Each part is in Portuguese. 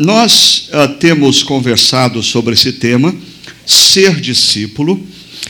Nós ah, temos conversado sobre esse tema, ser discípulo,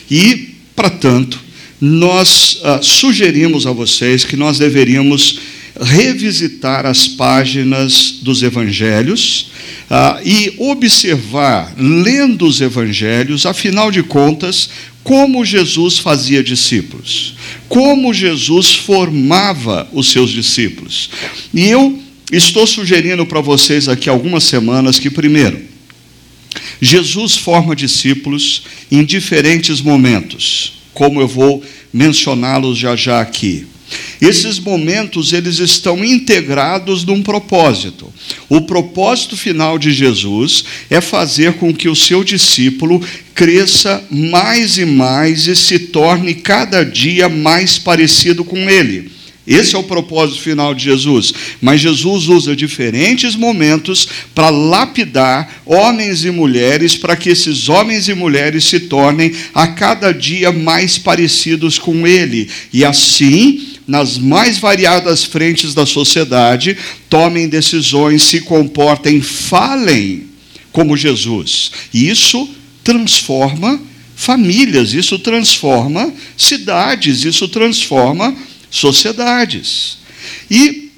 e, para tanto, nós ah, sugerimos a vocês que nós deveríamos revisitar as páginas dos evangelhos ah, e observar, lendo os evangelhos, afinal de contas, como Jesus fazia discípulos, como Jesus formava os seus discípulos. E eu estou sugerindo para vocês aqui algumas semanas que, primeiro, Jesus forma discípulos em diferentes momentos, como eu vou mencioná-los já já aqui. Esses momentos eles estão integrados num propósito. O propósito final de Jesus é fazer com que o seu discípulo cresça mais e mais e se torne cada dia mais parecido com ele. Esse é o propósito final de Jesus. Mas Jesus usa diferentes momentos para lapidar homens e mulheres, para que esses homens e mulheres se tornem a cada dia mais parecidos com Ele. E assim, nas mais variadas frentes da sociedade, tomem decisões, se comportem, falem como Jesus. E isso transforma famílias, isso transforma cidades, isso transforma sociedades. E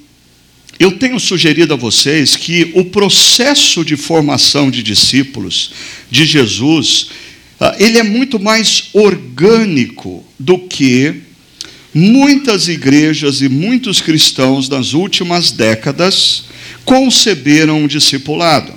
eu tenho sugerido a vocês que o processo de formação de discípulos de Jesus, ah, ele é muito mais orgânico do que muitas igrejas e muitos cristãos nas últimas décadas conceberam um discipulado.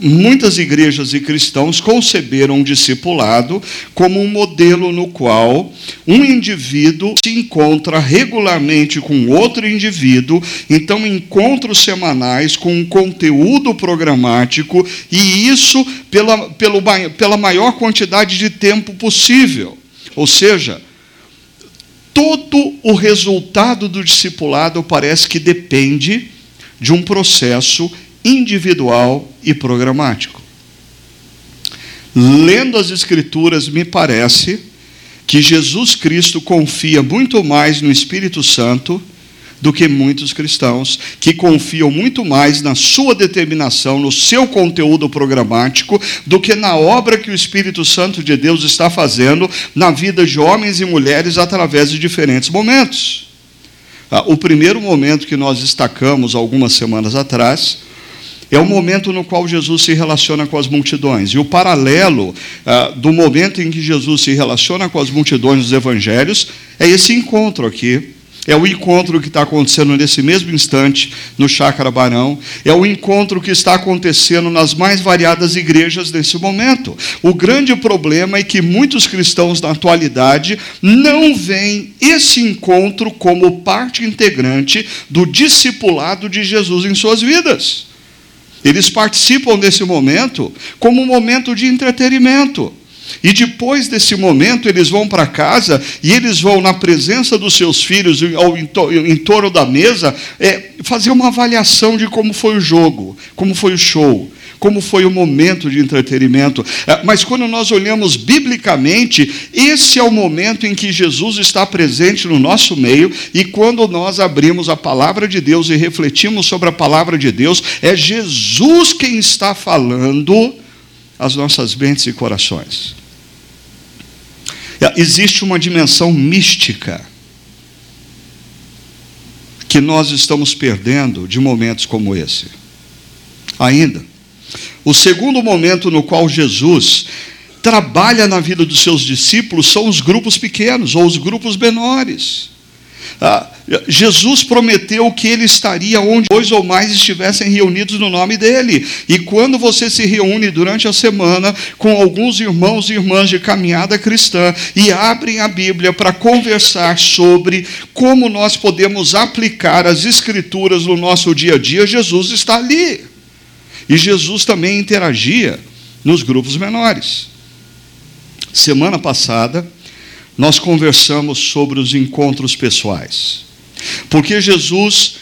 Muitas igrejas e cristãos conceberam um discipulado como um modelo no qual um indivíduo se encontra regularmente com outro indivíduo, então encontros semanais com um conteúdo programático, e isso pela, pelo, pela maior quantidade de tempo possível. Ou seja, todo o resultado do discipulado parece que depende de um processo individual e programático. Lendo as Escrituras, me parece que Jesus Cristo confia muito mais no Espírito Santo do que muitos cristãos, que confiam muito mais na sua determinação, no seu conteúdo programático, do que na obra que o Espírito Santo de Deus está fazendo na vida de homens e mulheres através de diferentes momentos. Ah, o primeiro momento que nós destacamos algumas semanas atrás é o momento no qual Jesus se relaciona com as multidões. E o paralelo ah, do momento em que Jesus se relaciona com as multidões dos evangelhos é esse encontro aqui. É o encontro que está acontecendo nesse mesmo instante no Chácara Barão. É o encontro que está acontecendo nas mais variadas igrejas nesse momento. O grande problema é que muitos cristãos na atualidade não veem esse encontro como parte integrante do discipulado de Jesus em suas vidas. Eles participam desse momento como um momento de entretenimento. E depois desse momento, eles vão para casa e eles vão, na presença dos seus filhos, ou em torno da mesa, é, fazer uma avaliação de como foi o jogo, como foi o show, como foi o momento de entretenimento. É, mas quando nós olhamos biblicamente, esse é o momento em que Jesus está presente no nosso meio, e quando nós abrimos a palavra de Deus e refletimos sobre a palavra de Deus, é Jesus quem está falando as nossas mentes e corações. Existe uma dimensão mística que nós estamos perdendo de momentos como esse. Ainda, o segundo momento no qual Jesus trabalha na vida dos seus discípulos são os grupos pequenos ou os grupos menores. Ah, Jesus prometeu que ele estaria onde dois ou mais estivessem reunidos no nome dele. E quando você se reúne durante a semana com alguns irmãos e irmãs de caminhada cristã e abrem a Bíblia para conversar sobre como nós podemos aplicar as Escrituras no nosso dia a dia, Jesus está ali. E Jesus também interagia nos grupos menores. Semana passada, nós conversamos sobre os encontros pessoais. Porque Jesus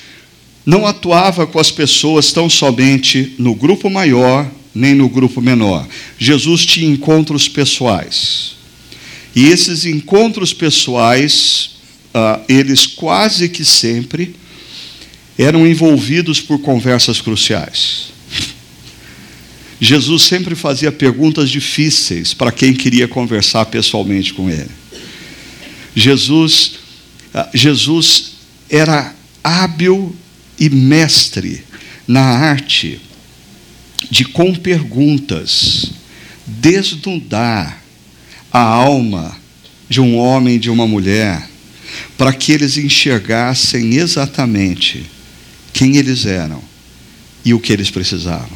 não atuava com as pessoas tão somente no grupo maior, nem no grupo menor. Jesus tinha encontros pessoais. E esses encontros pessoais, ah, eles quase que sempre eram envolvidos por conversas cruciais. Jesus sempre fazia perguntas difíceis para quem queria conversar pessoalmente com ele. Jesus, ah, Jesus era hábil e mestre na arte de, com perguntas, desnudar a alma de um homem e de uma mulher, para que eles enxergassem exatamente quem eles eram e o que eles precisavam.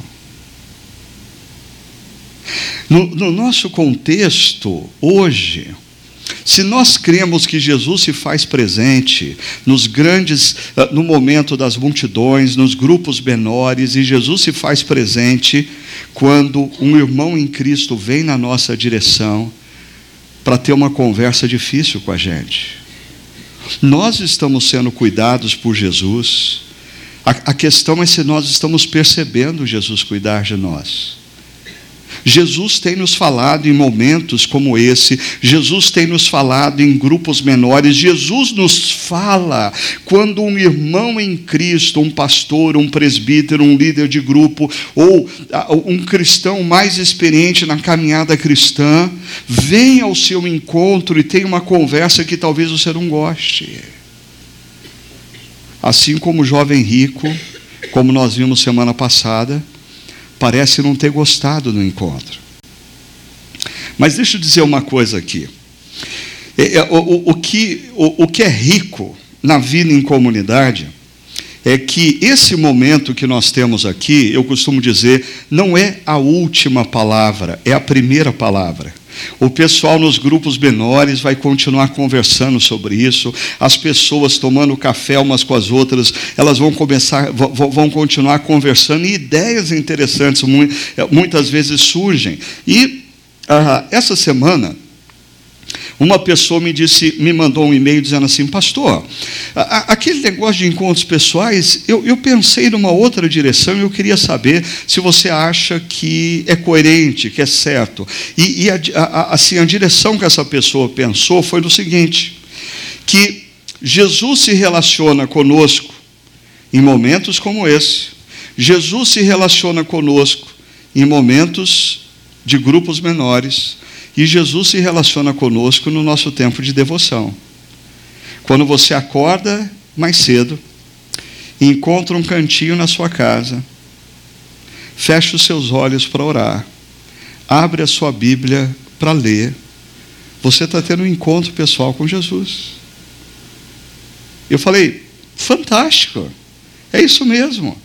No, no nosso contexto, hoje, se nós cremos que Jesus se faz presente nos grandes, ah, no momento das multidões, nos grupos menores, e Jesus se faz presente quando um irmão em Cristo vem na nossa direção para ter uma conversa difícil com a gente. Nós estamos sendo cuidados por Jesus. A, a questão é se nós estamos percebendo Jesus cuidar de nós. Jesus tem nos falado em momentos como esse, Jesus tem nos falado em grupos menores, Jesus nos fala quando um irmão em Cristo, um pastor, um presbítero, um líder de grupo, ou um cristão mais experiente na caminhada cristã, vem ao seu encontro e tem uma conversa que talvez você não goste. Assim como o jovem rico, como nós vimos semana passada, parece não ter gostado do encontro. Mas deixa eu dizer uma coisa aqui. É, é, o, o, o, que, o, o que é rico na vida em comunidade é que esse momento que nós temos aqui, eu costumo dizer, não é a última palavra, é a primeira palavra. O pessoal nos grupos menores vai continuar conversando sobre isso. As pessoas tomando café umas com as outras, elas vão começar, vão continuar conversando e ideias interessantes muitas vezes surgem. E ah, essa semana uma pessoa me disse, me mandou um e-mail dizendo assim, pastor, aquele negócio de encontros pessoais, eu, eu pensei numa outra direção e eu queria saber se você acha que é coerente, que é certo. E, e a, a, assim, a direção que essa pessoa pensou foi no seguinte: que Jesus se relaciona conosco em momentos como esse. Jesus se relaciona conosco em momentos de grupos menores e Jesus se relaciona conosco no nosso tempo de devoção. Quando você acorda mais cedo, encontra um cantinho na sua casa, fecha os seus olhos para orar, abre a sua Bíblia para ler, você está tendo um encontro pessoal com Jesus. Eu falei, fantástico, é isso mesmo.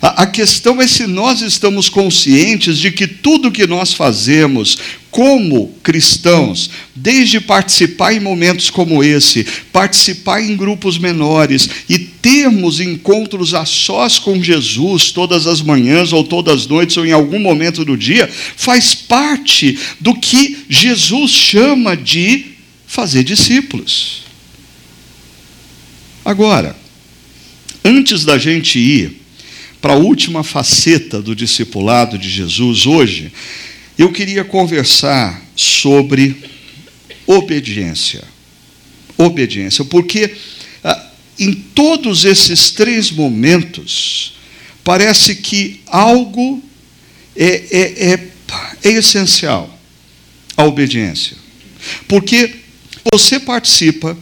A, questão é se nós estamos conscientes de que tudo que nós fazemos como cristãos, desde participar em momentos como esse, participar em grupos menores e termos encontros a sós com Jesus todas as manhãs ou todas as noites ou em algum momento do dia, faz parte do que Jesus chama de fazer discípulos. Agora, antes da gente ir para a última faceta do discipulado de Jesus hoje, eu queria conversar sobre obediência. Obediência, porque ah, em todos esses três momentos, parece que algo é, é, é, é essencial a obediência. Porque você participa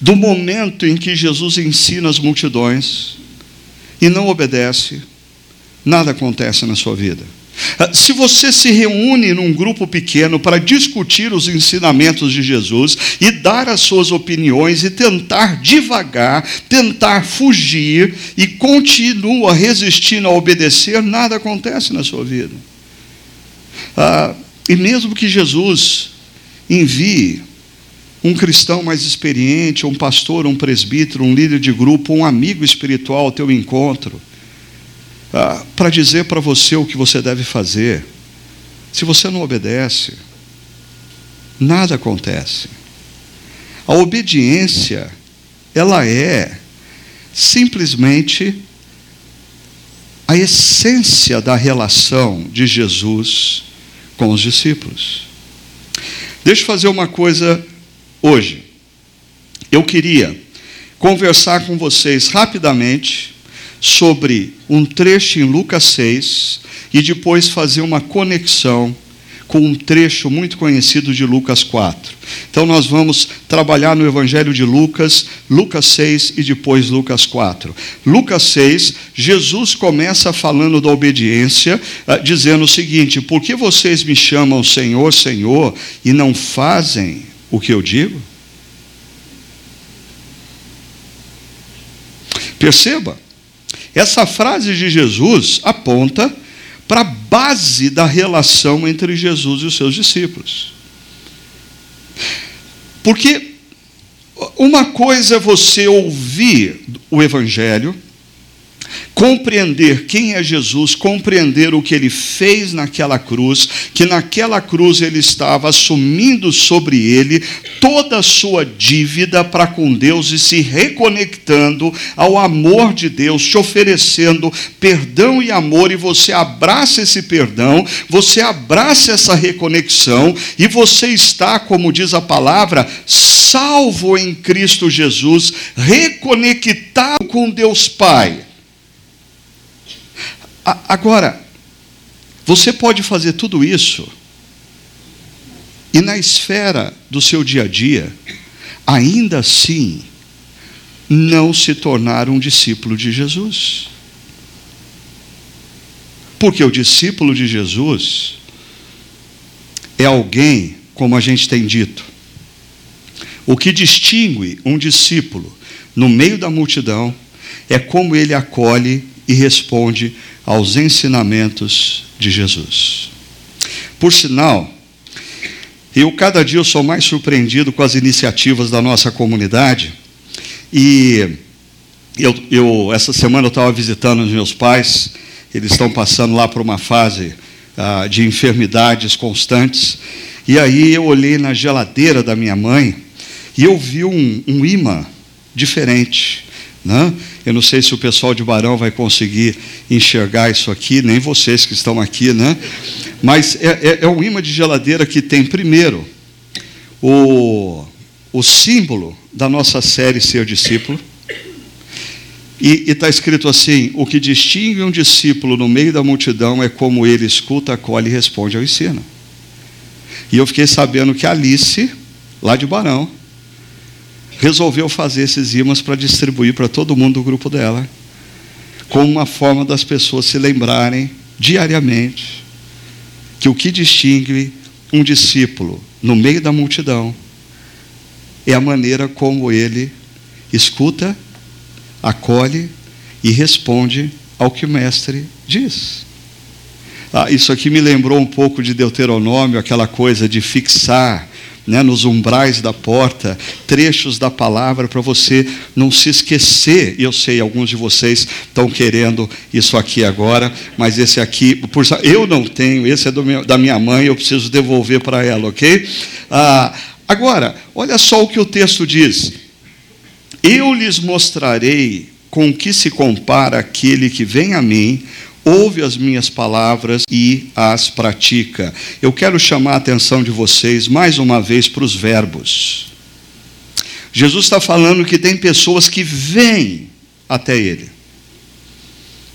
do momento em que Jesus ensina as multidões, e não obedece, nada acontece na sua vida. Ah, se você se reúne num grupo pequeno para discutir os ensinamentos de Jesus e dar as suas opiniões e tentar devagar, tentar fugir e continua resistindo a obedecer, nada acontece na sua vida. Ah, e mesmo que Jesus envie um cristão mais experiente, um pastor, um presbítero, um líder de grupo, um amigo espiritual ao teu encontro, ah, para dizer para você o que você deve fazer. Se você não obedece, nada acontece. A obediência, ela é simplesmente a essência da relação de Jesus com os discípulos. Deixa eu fazer uma coisa hoje. Eu queria conversar com vocês rapidamente sobre um trecho em Lucas 6 e depois fazer uma conexão com um trecho muito conhecido de Lucas 4. Então nós vamos trabalhar no Evangelho de Lucas, Lucas 6 e depois Lucas 4. Lucas 6, Jesus começa falando da obediência, ah, dizendo o seguinte: Por que vocês me chamam Senhor, Senhor e não fazem o que eu digo? Perceba, essa frase de Jesus aponta para a base da relação entre Jesus e os seus discípulos. Porque uma coisa é você ouvir o Evangelho, compreender quem é Jesus, compreender o que ele fez naquela cruz, que naquela cruz ele estava assumindo sobre ele toda a sua dívida para com Deus e se reconectando ao amor de Deus, te oferecendo perdão e amor, e você abraça esse perdão, você abraça essa reconexão, e você está, como diz a palavra, salvo em Cristo Jesus, reconectado com Deus Pai. Agora, você pode fazer tudo isso e na esfera do seu dia a dia, ainda assim, não se tornar um discípulo de Jesus. Porque o discípulo de Jesus é alguém, como a gente tem dito, o que distingue um discípulo no meio da multidão é como ele acolhe e responde aos ensinamentos de Jesus. Por sinal, eu cada dia eu sou mais surpreendido com as iniciativas da nossa comunidade e eu, eu essa semana eu estava visitando os meus pais, eles estão passando lá por uma fase ah, de enfermidades constantes e aí eu olhei na geladeira da minha mãe e eu vi um, um imã diferente, né? Eu não sei se o pessoal de Barão vai conseguir enxergar isso aqui, nem vocês que estão aqui, né? Mas é, é, é um imã de geladeira que tem, primeiro, o, o símbolo da nossa série Ser Discípulo. E está escrito assim: o que distingue um discípulo no meio da multidão é como ele escuta, acolhe e responde ao ensino. E eu fiquei sabendo que Alice, lá de Barão, resolveu fazer esses imãs para distribuir para todo mundo do grupo dela, como uma forma das pessoas se lembrarem diariamente que o que distingue um discípulo no meio da multidão é a maneira como ele escuta, acolhe e responde ao que o mestre diz. Ah, isso aqui me lembrou um pouco de Deuteronômio, aquela coisa de fixar né, nos umbrais da porta, trechos da palavra para você não se esquecer. Eu sei, alguns de vocês estão querendo isso aqui agora, mas esse aqui, por, eu não tenho, esse é meu, da minha mãe, eu preciso devolver para ela, ok? Ah, agora, olha só o que o texto diz: Eu lhes mostrarei com que se compara aquele que vem a mim ouve as minhas palavras e as pratica. Eu quero chamar a atenção de vocês mais uma vez para os verbos. Jesus está falando que tem pessoas que vêm até Ele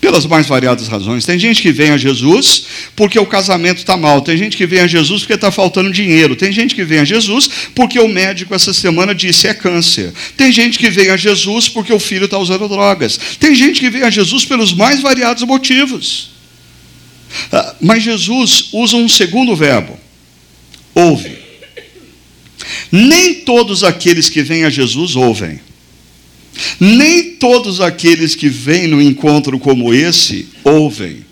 pelas mais variadas razões. Tem gente que vem a Jesus porque o casamento está mal, tem gente que vem a Jesus porque está faltando dinheiro, tem gente que vem a Jesus porque o médico essa semana disse é câncer, tem gente que vem a Jesus porque o filho está usando drogas, tem gente que vem a Jesus pelos mais variados motivos. Ah, mas Jesus usa um segundo verbo, ouve. Nem todos aqueles que vêm a Jesus ouvem. Nem todos aqueles que vêm no encontro como esse ouvem.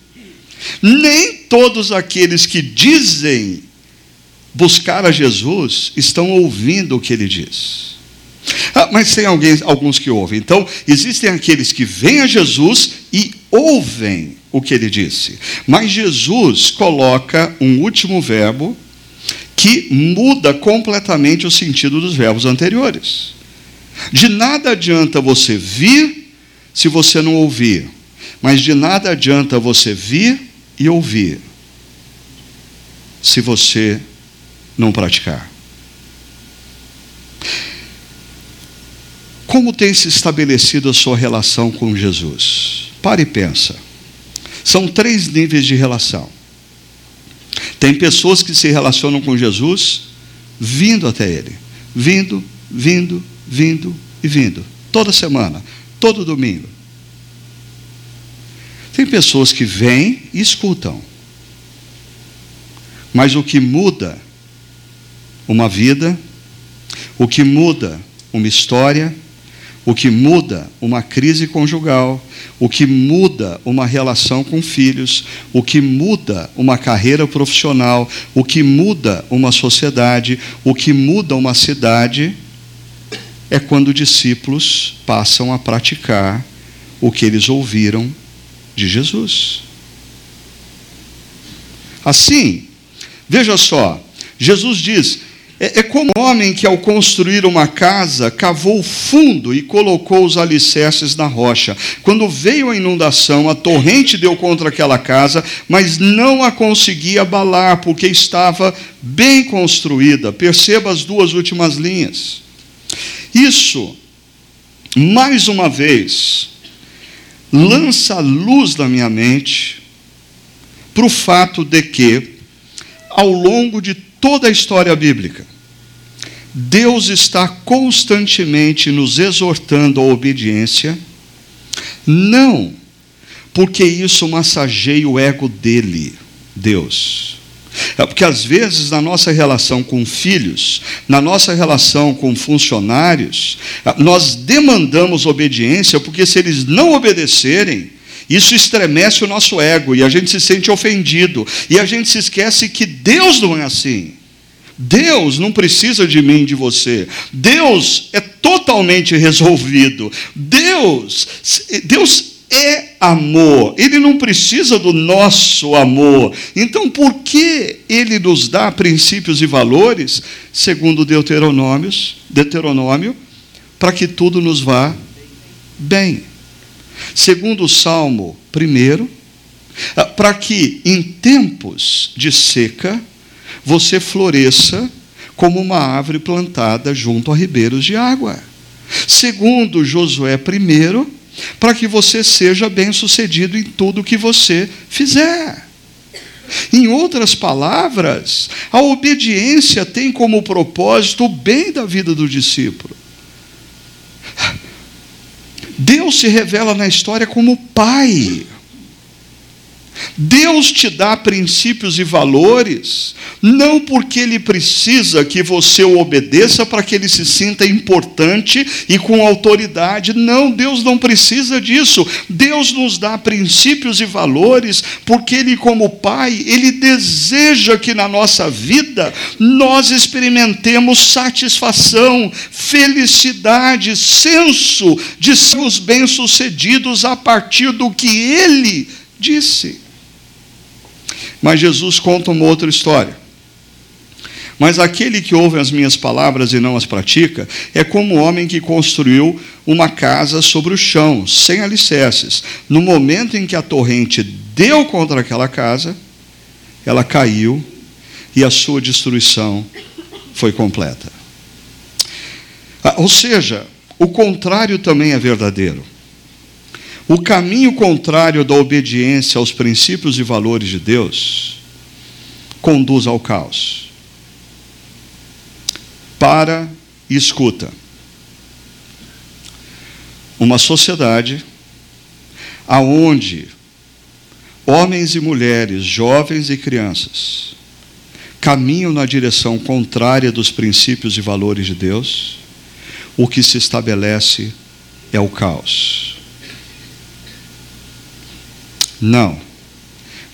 Nem todos aqueles que dizem buscar a Jesus estão ouvindo o que ele diz. Ah, mas tem alguém, alguns que ouvem. Então, existem aqueles que vêm a Jesus e ouvem o que ele disse. Mas Jesus coloca um último verbo que muda completamente o sentido dos verbos anteriores. De nada adianta você vir se você não ouvir, mas de nada adianta você vir e ouvir se você não praticar. Como tem se estabelecido a sua relação com Jesus? Pare e pensa. São três níveis de relação. Tem pessoas que se relacionam com Jesus vindo até Ele, vindo, vindo, vindo e vindo, toda semana, todo domingo. Tem pessoas que vêm e escutam, mas o que muda uma vida, o que muda uma história, o que muda uma crise conjugal, o que muda uma relação com filhos, o que muda uma carreira profissional, o que muda uma sociedade, o que muda uma cidade, é quando discípulos passam a praticar o que eles ouviram de Jesus. Assim, veja só, Jesus diz: é, é como um homem que, ao construir uma casa, cavou fundo e colocou os alicerces na rocha. Quando veio a inundação, a torrente deu contra aquela casa, mas não a conseguia abalar, porque estava bem construída. Perceba as duas últimas linhas. Isso, mais uma vez, lança luz na minha mente para o fato de que, ao longo de toda a história bíblica, Deus está constantemente nos exortando à obediência, não porque isso massageia o ego dele, Deus. É porque às vezes na nossa relação com filhos, na nossa relação com funcionários, nós demandamos obediência, porque se eles não obedecerem, isso estremece o nosso ego e a gente se sente ofendido. E a gente se esquece que Deus não é assim. Deus não precisa de mim, de você. Deus é totalmente resolvido. Deus, Deus é amor. Ele não precisa do nosso amor. Então, por que ele nos dá princípios e valores, segundo Deuteronômios, Deuteronômio, para que tudo nos vá bem? Segundo o Salmo 1, ah, para que em tempos de seca você floresça como uma árvore plantada junto a ribeiros de água. Segundo Josué 1, para que você seja bem-sucedido em tudo que você fizer. Em outras palavras, a obediência tem como propósito o bem da vida do discípulo. Deus se revela na história como Pai. Deus te dá princípios e valores, não porque Ele precisa que você o obedeça para que ele se sinta importante e com autoridade. Não, Deus não precisa disso. Deus nos dá princípios e valores porque Ele, como Pai, Ele deseja que na nossa vida nós experimentemos satisfação, felicidade, senso de sermos bem-sucedidos a partir do que Ele disse. Mas Jesus conta uma outra história. Mas aquele que ouve as minhas palavras e não as pratica é como o homem que construiu uma casa sobre o chão, sem alicerces. No momento em que a torrente deu contra aquela casa, ela caiu e a sua destruição foi completa. Ah, ou seja, o contrário também é verdadeiro. O caminho contrário da obediência aos princípios e valores de Deus conduz ao caos. Para e escuta. Uma sociedade aonde homens e mulheres, jovens e crianças, caminham na direção contrária dos princípios e valores de Deus, o que se estabelece é o caos. Não.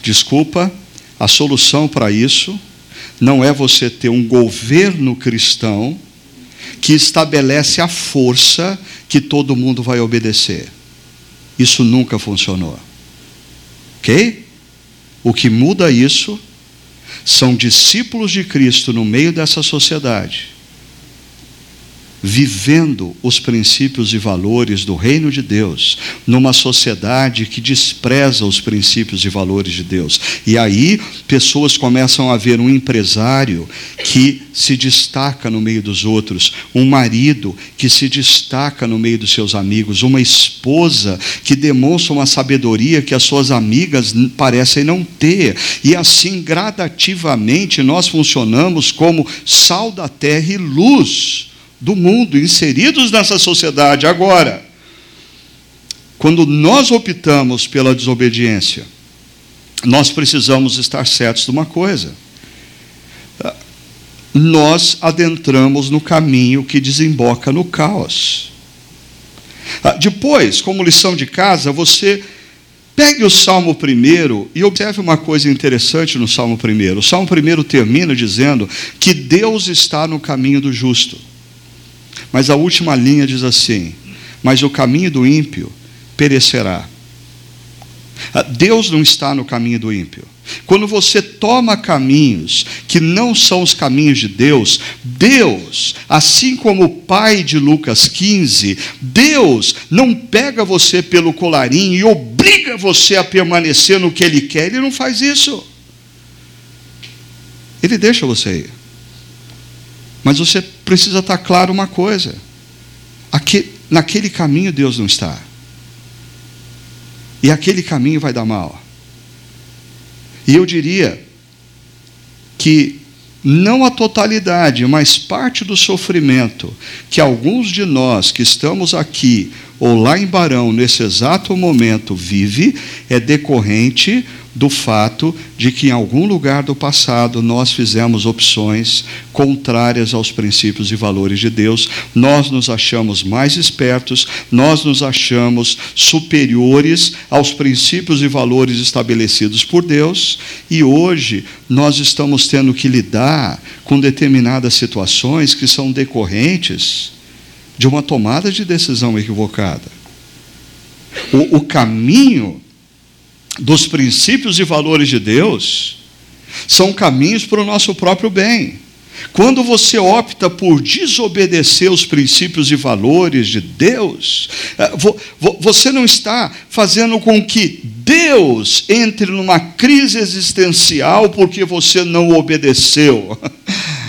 Desculpa, a solução para isso não é você ter um governo cristão que estabelece a força que todo mundo vai obedecer. Isso nunca funcionou. Ok? O que muda isso são discípulos de Cristo no meio dessa sociedade vivendo os princípios e valores do reino de Deus, numa sociedade que despreza os princípios e valores de Deus. E aí, pessoas começam a ver um empresário que se destaca no meio dos outros, um marido que se destaca no meio dos seus amigos, uma esposa que demonstra uma sabedoria que as suas amigas parecem não ter. E assim, gradativamente, nós funcionamos como sal da terra e luz do mundo, inseridos nessa sociedade agora. Quando nós optamos pela desobediência, nós precisamos estar certos de uma coisa. Nós adentramos no caminho que desemboca no caos. Depois, como lição de casa, você pegue o Salmo primeiro e observe uma coisa interessante no Salmo primeiro. O Salmo primeiro termina dizendo que Deus está no caminho do justo. Mas a última linha diz assim: Mas o caminho do ímpio perecerá. Ah, Deus não está no caminho do ímpio. Quando você toma caminhos que não são os caminhos de Deus, Deus, assim como o pai de Lucas 15, Deus não pega você pelo colarinho e obriga você a permanecer no que Ele quer, Ele não faz isso. Ele deixa você ir. Mas você precisa estar claro uma coisa: aqui, naquele caminho Deus não está. E aquele caminho vai dar mal. E eu diria que não a totalidade, mas parte do sofrimento que alguns de nós que estamos aqui ou lá em Barão nesse exato momento vive é decorrente do fato de que em algum lugar do passado nós fizemos opções contrárias aos princípios e valores de Deus, nós nos achamos mais espertos, nós nos achamos superiores aos princípios e valores estabelecidos por Deus, e hoje nós estamos tendo que lidar com determinadas situações que são decorrentes de uma tomada de decisão equivocada. O, o caminho dos princípios e valores de Deus são caminhos para o nosso próprio bem. Quando você opta por desobedecer os princípios e valores de Deus, é, você não está fazendo com que Deus entre numa crise existencial porque você não obedeceu.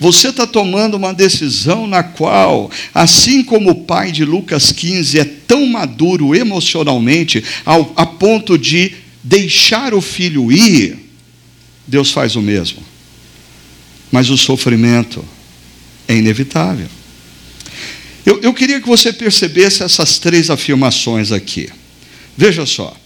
Você está tomando uma decisão na qual, assim como o pai de Lucas 15 é tão maduro emocionalmente, ao, a ponto de deixar o filho ir, Deus faz o mesmo. Mas o sofrimento é inevitável. Eu, eu queria que você percebesse essas três afirmações aqui. Veja só.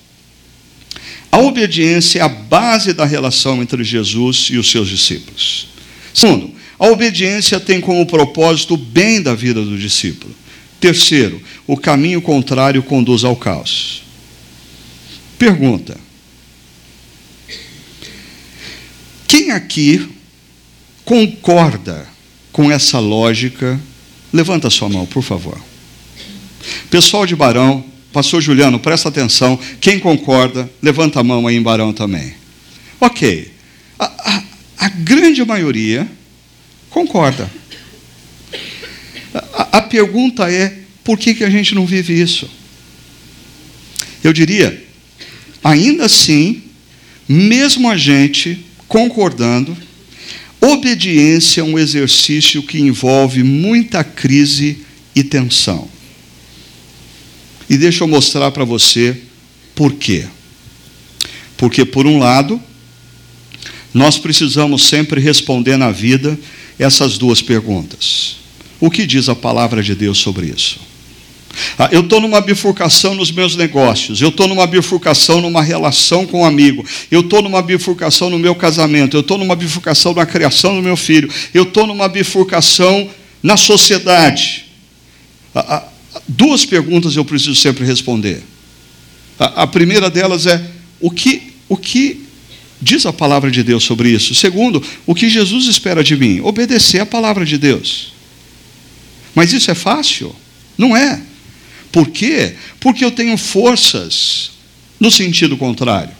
A obediência é a base da relação entre Jesus e os seus discípulos. Segundo, a obediência tem como propósito o bem da vida do discípulo. Terceiro, o caminho contrário conduz ao caos. Pergunta: Quem aqui concorda com essa lógica? Levanta sua mão, por favor. Pessoal de Barão, pastor Juliano, presta atenção. Quem concorda, levanta a mão aí em Barão também. Ok. A, a, a grande maioria Concorda. A, a pergunta é: por que, que a gente não vive isso? Eu diria, ainda assim, mesmo a gente concordando, obediência é um exercício que envolve muita crise e tensão. E deixa eu mostrar para você por quê. Porque, por um lado, nós precisamos sempre responder na vida essas duas perguntas. O que diz a palavra de Deus sobre isso? Ah, eu estou numa bifurcação nos meus negócios, eu estou numa bifurcação numa relação com um amigo, eu estou numa bifurcação no meu casamento, eu estou numa bifurcação na criação do meu filho, eu estou numa bifurcação na sociedade. Ah, ah, duas perguntas eu preciso sempre responder. A primeira delas é: o que, o que diz a palavra de Deus sobre isso. Segundo, o que Jesus espera de mim? Obedecer a palavra de Deus. Mas isso é fácil? Não é. Por quê? Porque eu tenho forças no sentido contrário.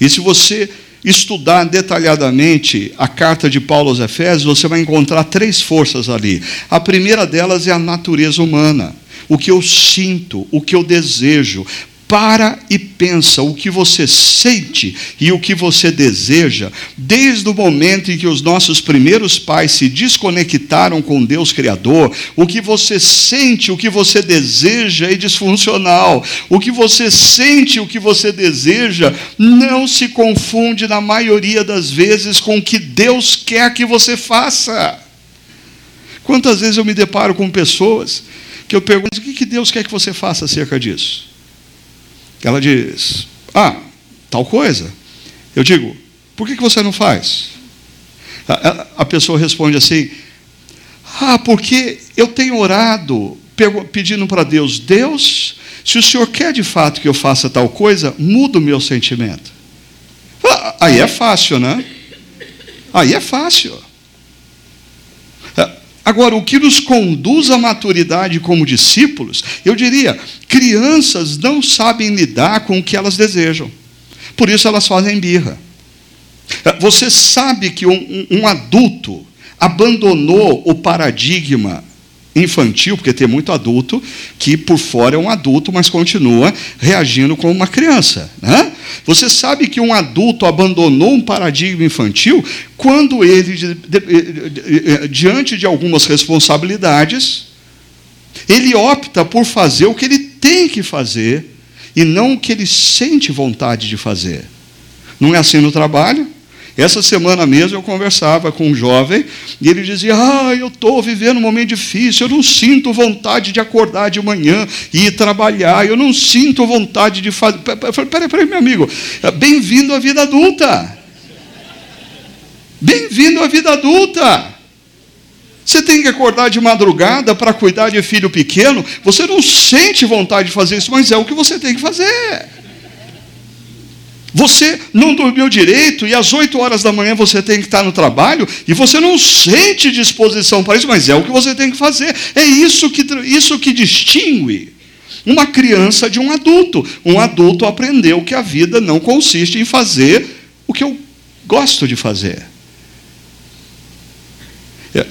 E se você estudar detalhadamente a carta de Paulo aos Efésios, você vai encontrar três forças ali. A primeira delas é a natureza humana. O que eu sinto, o que eu desejo, para e pensa o que você sente e o que você deseja, desde o momento em que os nossos primeiros pais se desconectaram com Deus Criador, o que você sente, o que você deseja é disfuncional. O que você sente, o que você deseja, não se confunde na maioria das vezes com o que Deus quer que você faça. Quantas vezes eu me deparo com pessoas que eu pergunto: o que Deus quer que você faça acerca disso? Ela diz: Ah, tal coisa. Eu digo: Por que você não faz? A pessoa responde assim: Ah, porque eu tenho orado pedindo para Deus: Deus, se o Senhor quer de fato que eu faça tal coisa, muda o meu sentimento. Ah, aí é fácil, né? Aí é fácil. Agora, o que nos conduz à maturidade como discípulos, eu diria, crianças não sabem lidar com o que elas desejam. Por isso elas fazem birra. Você sabe que um, um adulto abandonou o paradigma infantil, porque tem muito adulto que por fora é um adulto, mas continua reagindo como uma criança. Né? Você sabe que um adulto abandonou um paradigma infantil quando ele, diante de algumas responsabilidades, ele opta por fazer o que ele tem que fazer e não o que ele sente vontade de fazer. Não é assim no trabalho? Essa semana mesmo eu conversava com um jovem e ele dizia: Ah, eu estou vivendo um momento difícil, eu não sinto vontade de acordar de manhã e ir trabalhar, eu não sinto vontade de fazer. Peraí, peraí, meu amigo, bem-vindo à vida adulta. Bem-vindo à vida adulta. Você tem que acordar de madrugada para cuidar de filho pequeno, você não sente vontade de fazer isso, mas é o que você tem que fazer. Você não dormiu direito e às 8 horas da manhã você tem que estar no trabalho e você não sente disposição para isso, mas é o que você tem que fazer. É isso que, isso que distingue uma criança de um adulto. Um adulto aprendeu que a vida não consiste em fazer o que eu gosto de fazer.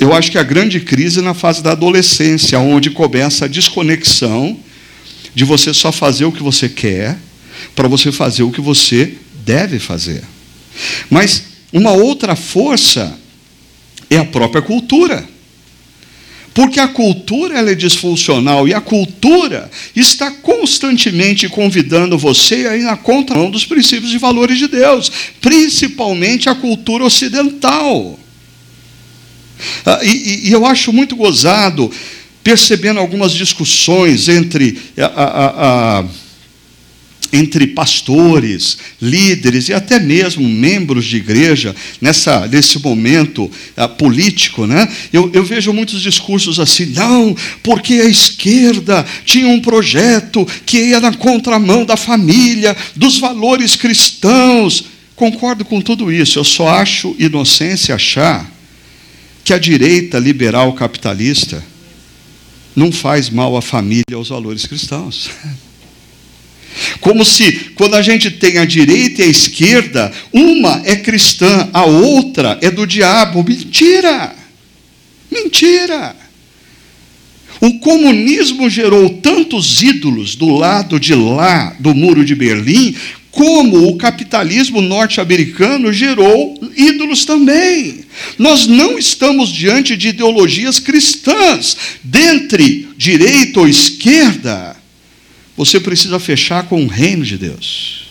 Eu acho que a grande crise é na fase da adolescência, onde começa a desconexão de você só fazer o que você quer para você fazer o que você deve fazer. Mas uma outra força é a própria cultura. Porque a cultura ela é disfuncional e a cultura está constantemente convidando você a ir na contramão dos princípios e valores de Deus, principalmente a cultura ocidental. Ah, e, e, eu acho muito gozado percebendo algumas discussões entre a, a, a entre pastores, líderes e até mesmo membros de igreja, nessa, nesse momento uh, político, né? Eu, eu vejo muitos discursos assim, não, porque a esquerda tinha um projeto que ia na contramão da família, dos valores cristãos. Concordo com tudo isso, eu só acho inocência achar que a direita liberal capitalista não faz mal à família aos valores cristãos. Como se, quando a gente tem a direita e a esquerda, uma é cristã, a outra é do diabo. Mentira! Mentira! O comunismo gerou tantos ídolos do lado de lá do muro de Berlim, como o capitalismo norte-americano gerou ídolos também. Nós não estamos diante de ideologias cristãs, dentre direita ou esquerda. Você precisa fechar com o reino de Deus.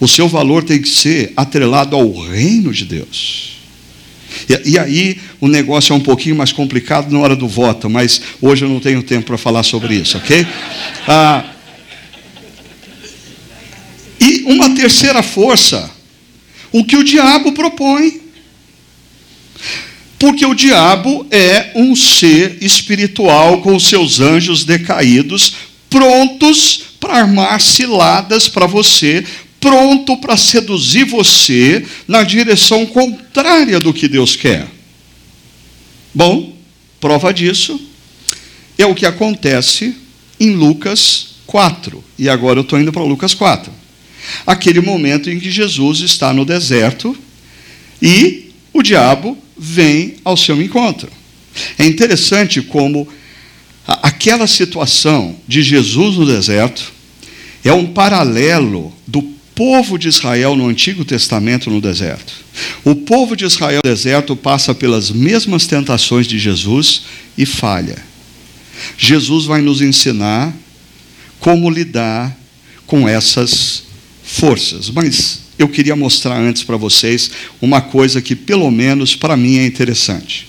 O seu valor tem que ser atrelado ao reino de Deus. E, e, aí o negócio é um pouquinho mais complicado na hora do voto, mas hoje eu não tenho tempo para falar sobre isso, ok? Ah, e uma terceira força, o que o diabo propõe. Porque o diabo é um ser espiritual com seus anjos decaídos, prontos para armar ciladas para você, pronto para seduzir você na direção contrária do que Deus quer. Bom, prova disso é o que acontece em Lucas 4. E agora eu estou indo para Lucas 4. aquele momento em que Jesus está no deserto e o diabo vem ao seu encontro. É interessante como aquela situação de Jesus no deserto é um paralelo do povo de Israel no Antigo Testamento no deserto. O povo de Israel no deserto passa pelas mesmas tentações de Jesus e falha. Jesus vai nos ensinar como lidar com essas forças. Mas eu queria mostrar antes para vocês uma coisa que, pelo menos para mim, é interessante.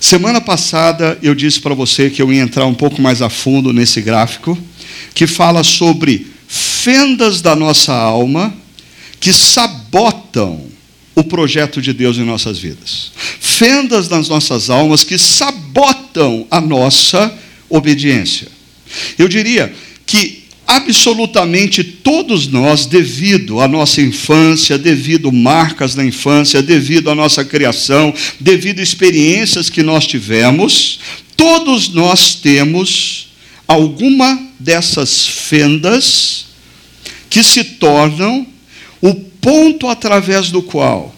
Semana passada eu disse para você que eu ia entrar um pouco mais a fundo nesse gráfico, que fala sobre fendas da nossa alma que sabotam o projeto de Deus em nossas vidas. Fendas nas nossas almas que sabotam a nossa obediência. Eu diria que absolutamente todos nós, devido à nossa infância, devido marcas na infância, devido à nossa criação, devido a experiências que nós tivemos, todos nós temos alguma dessas fendas que se tornam o ponto através do qual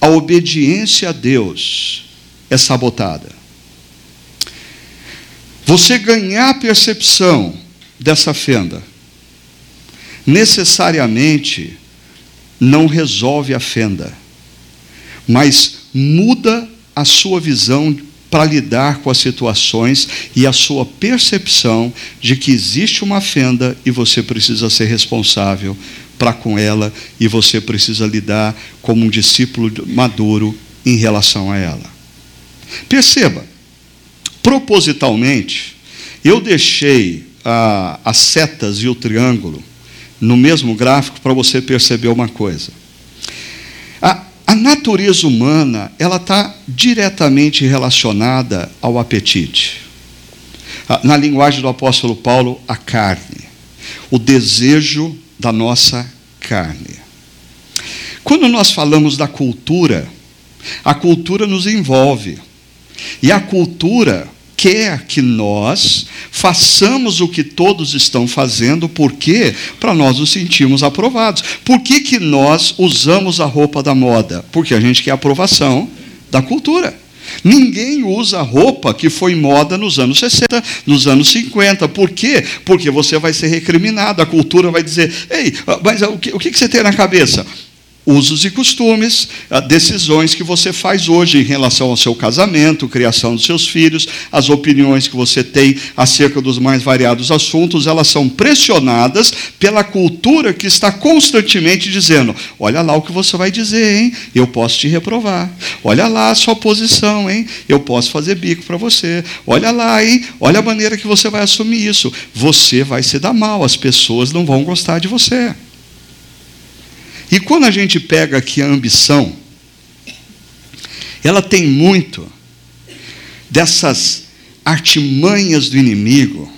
a obediência a Deus é sabotada. Você ganhar percepção dessa fenda necessariamente não resolve a fenda, mas muda a sua visão para lidar com as situações e a sua percepção de que existe uma fenda e você precisa ser responsável para com ela e você precisa lidar como um discípulo maduro em relação a ela. Perceba, propositalmente, eu deixei a, as setas e o triângulo no mesmo gráfico para você perceber uma coisa. A, a natureza humana ela está diretamente relacionada ao apetite. Na linguagem do apóstolo Paulo, a carne, o desejo da nossa carne. Quando nós falamos da cultura, a cultura nos envolve. E a cultura quer que nós façamos o que todos estão fazendo, por quê? Para nós nos sentirmos aprovados. Por que, que nós usamos a roupa da moda? Porque a gente quer aprovação da cultura. Ninguém usa roupa que foi moda nos anos 60, nos anos 50. Por quê? Porque você vai ser recriminado. A cultura vai dizer: ei, mas o que, o que você tem na cabeça? Usos e costumes, ah, decisões que você faz hoje em relação ao seu casamento, criação dos seus filhos, as opiniões que você tem acerca dos mais variados assuntos, elas são pressionadas pela cultura que está constantemente dizendo: olha lá o que você vai dizer, hein? Eu posso te reprovar. Olha lá a sua posição, hein? Eu posso fazer bico para você. Olha lá, hein? Olha a maneira que você vai assumir isso. Você vai se dar mal, as pessoas não vão gostar de você. E quando a gente pega aqui a ambição, ela tem muito dessas artimanhas do inimigo,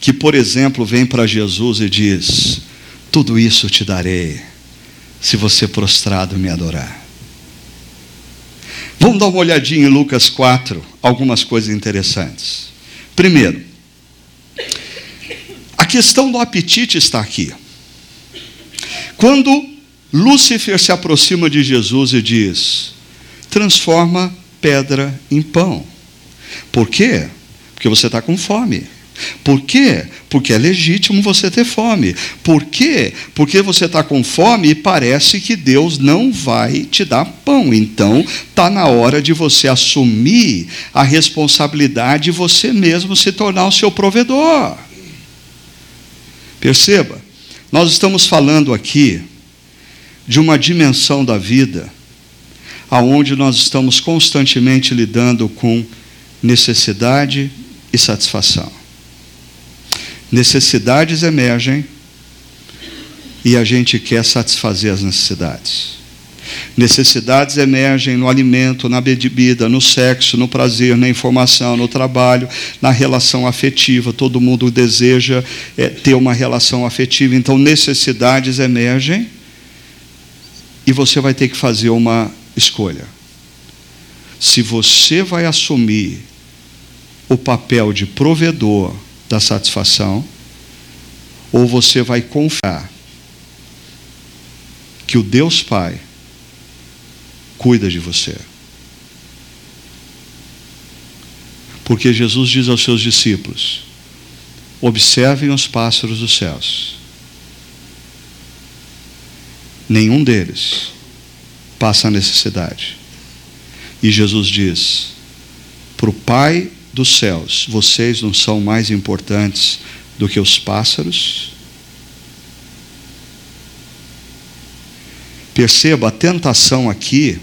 que, por exemplo, vem para Jesus e diz: Tudo isso te darei, se você prostrado me adorar. Vamos dar uma olhadinha em Lucas 4, algumas coisas interessantes. Primeiro, a questão do apetite está aqui. Quando Lúcifer se aproxima de Jesus e diz: transforma pedra em pão. Por quê? Porque você está com fome. Por quê? Porque é legítimo você ter fome. Por quê? Porque você está com fome e parece que Deus não vai te dar pão. Então, está na hora de você assumir a responsabilidade de você mesmo se tornar o seu provedor. Perceba, nós estamos falando aqui de uma dimensão da vida aonde nós estamos constantemente lidando com necessidade e satisfação. Necessidades emergem e a gente quer satisfazer as necessidades. Necessidades emergem no alimento, na bebida, no sexo, no prazer, na informação, no trabalho, na relação afetiva. Todo mundo deseja é, ter uma relação afetiva. Então, necessidades emergem e você vai ter que fazer uma escolha. Se você vai assumir o papel de provedor da satisfação, ou você vai confiar que o Deus Pai cuida de você. Porque Jesus diz aos seus discípulos: observem os pássaros dos céus. Nenhum deles passa necessidade. E Jesus diz: para o Pai dos céus, vocês não são mais importantes do que os pássaros? Perceba, a tentação aqui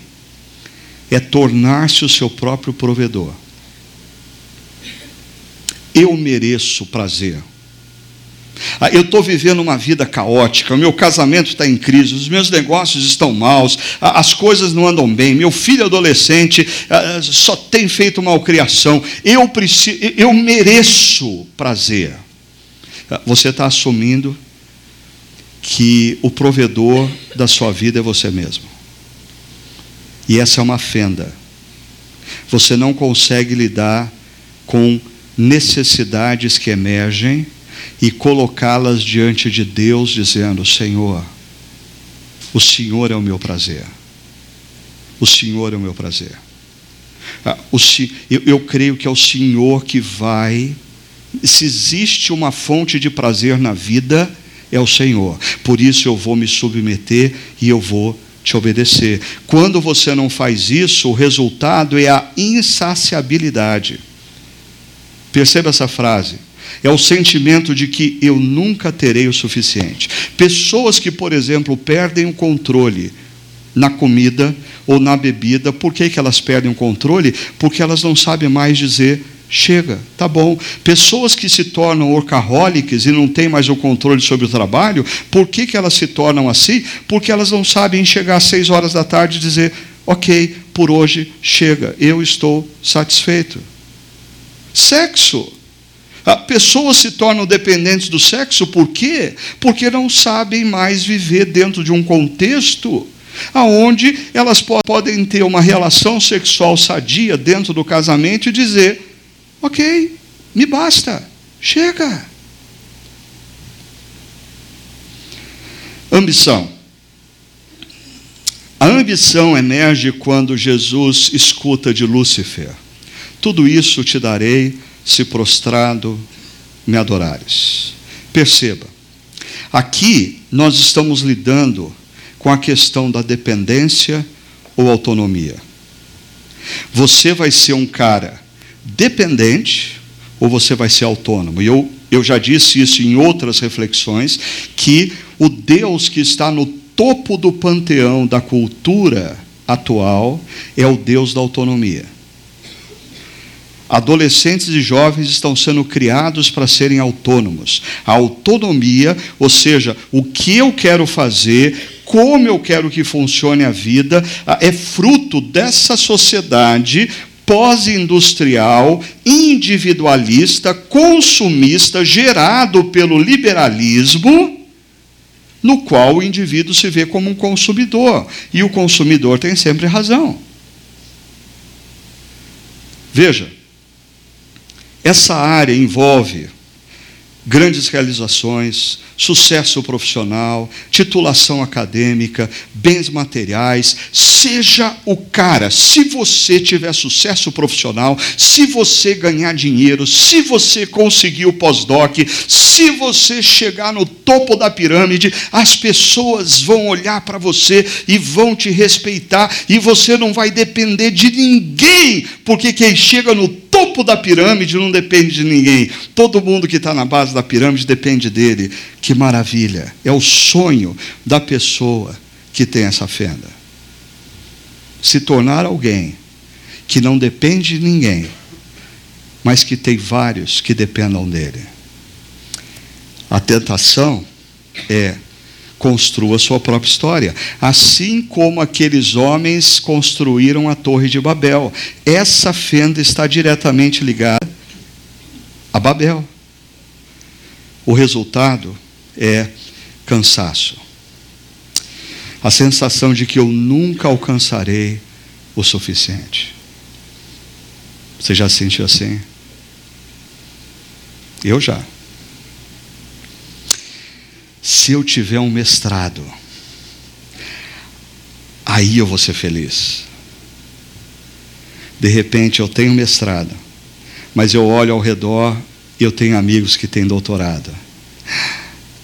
é tornar-se o seu próprio provedor. Eu mereço prazer. Ah, eu estou vivendo uma vida caótica, o meu casamento está em crise, os meus negócios estão maus, as coisas não andam bem, meu filho adolescente ah, só tem feito malcriação. Eu, preciso, eu mereço prazer. Ah, você está assumindo que o provedor da sua vida é você mesmo. E essa é uma fenda. Você não consegue lidar com necessidades que emergem e colocá-las diante de Deus, dizendo: Senhor, o Senhor é o meu prazer. O Senhor é o meu prazer. Ah, eu, eu creio que é o Senhor que vai. Se existe uma fonte de prazer na vida, é o Senhor. Por isso eu vou me submeter e eu vou te obedecer. Quando você não faz isso, o resultado é a insaciabilidade. Perceba essa frase. É o sentimento de que eu nunca terei o suficiente. Pessoas que, por exemplo, perdem o controle na comida ou na bebida, por que, que elas perdem o controle? Porque elas não sabem mais dizer chega, tá bom. Pessoas que se tornam workaholics e não têm mais o controle sobre o trabalho, por que, que elas se tornam assim? Porque elas não sabem chegar às seis horas da tarde e dizer, ok, por hoje chega, eu estou satisfeito. Sexo. Pessoas se tornam dependentes do sexo, por quê? Porque não sabem mais viver dentro de um contexto aonde elas podem ter uma relação sexual sadia dentro do casamento e dizer: ok, me basta, chega. Ambição. A ambição emerge quando Jesus escuta de Lúcifer: Tudo isso te darei se prostrado me adorares. Perceba, aqui nós estamos lidando com a questão da dependência ou autonomia. Você vai ser um cara dependente ou você vai ser autônomo. E eu, eu já disse isso em outras reflexões, que o Deus que está no topo do panteão da cultura atual é o Deus da autonomia. Adolescentes e jovens estão sendo criados para serem autônomos. A autonomia, ou seja, o que eu quero fazer, como eu quero que funcione a vida, é fruto dessa sociedade pós-industrial, individualista, consumista, gerado pelo liberalismo, no qual o indivíduo se vê como um consumidor. E o consumidor tem sempre razão. Veja, essa área envolve grandes realizações, sucesso profissional, titulação acadêmica, bens materiais, seja o cara. Se você tiver sucesso profissional, se você ganhar dinheiro, se você conseguir o pós-doc, se você chegar no topo da pirâmide, as pessoas vão olhar para você e vão te respeitar e você não vai depender de ninguém, porque quem chega no topo da pirâmide não depende de ninguém. Todo mundo que está na base da pirâmide depende dele. Que maravilha! É o sonho da pessoa que tem essa fenda. Se tornar alguém que não depende de ninguém, mas que tem vários que dependam dele. A tentação é construa sua própria história, assim como aqueles homens construíram a Torre de Babel. Essa fenda está diretamente ligada a Babel. O resultado é cansaço. A sensação de que eu nunca alcançarei o suficiente. Você já se sentiu assim? Eu já se eu tiver um mestrado, aí eu vou ser feliz. De repente eu tenho mestrado, mas eu olho ao redor e eu tenho amigos que têm doutorado.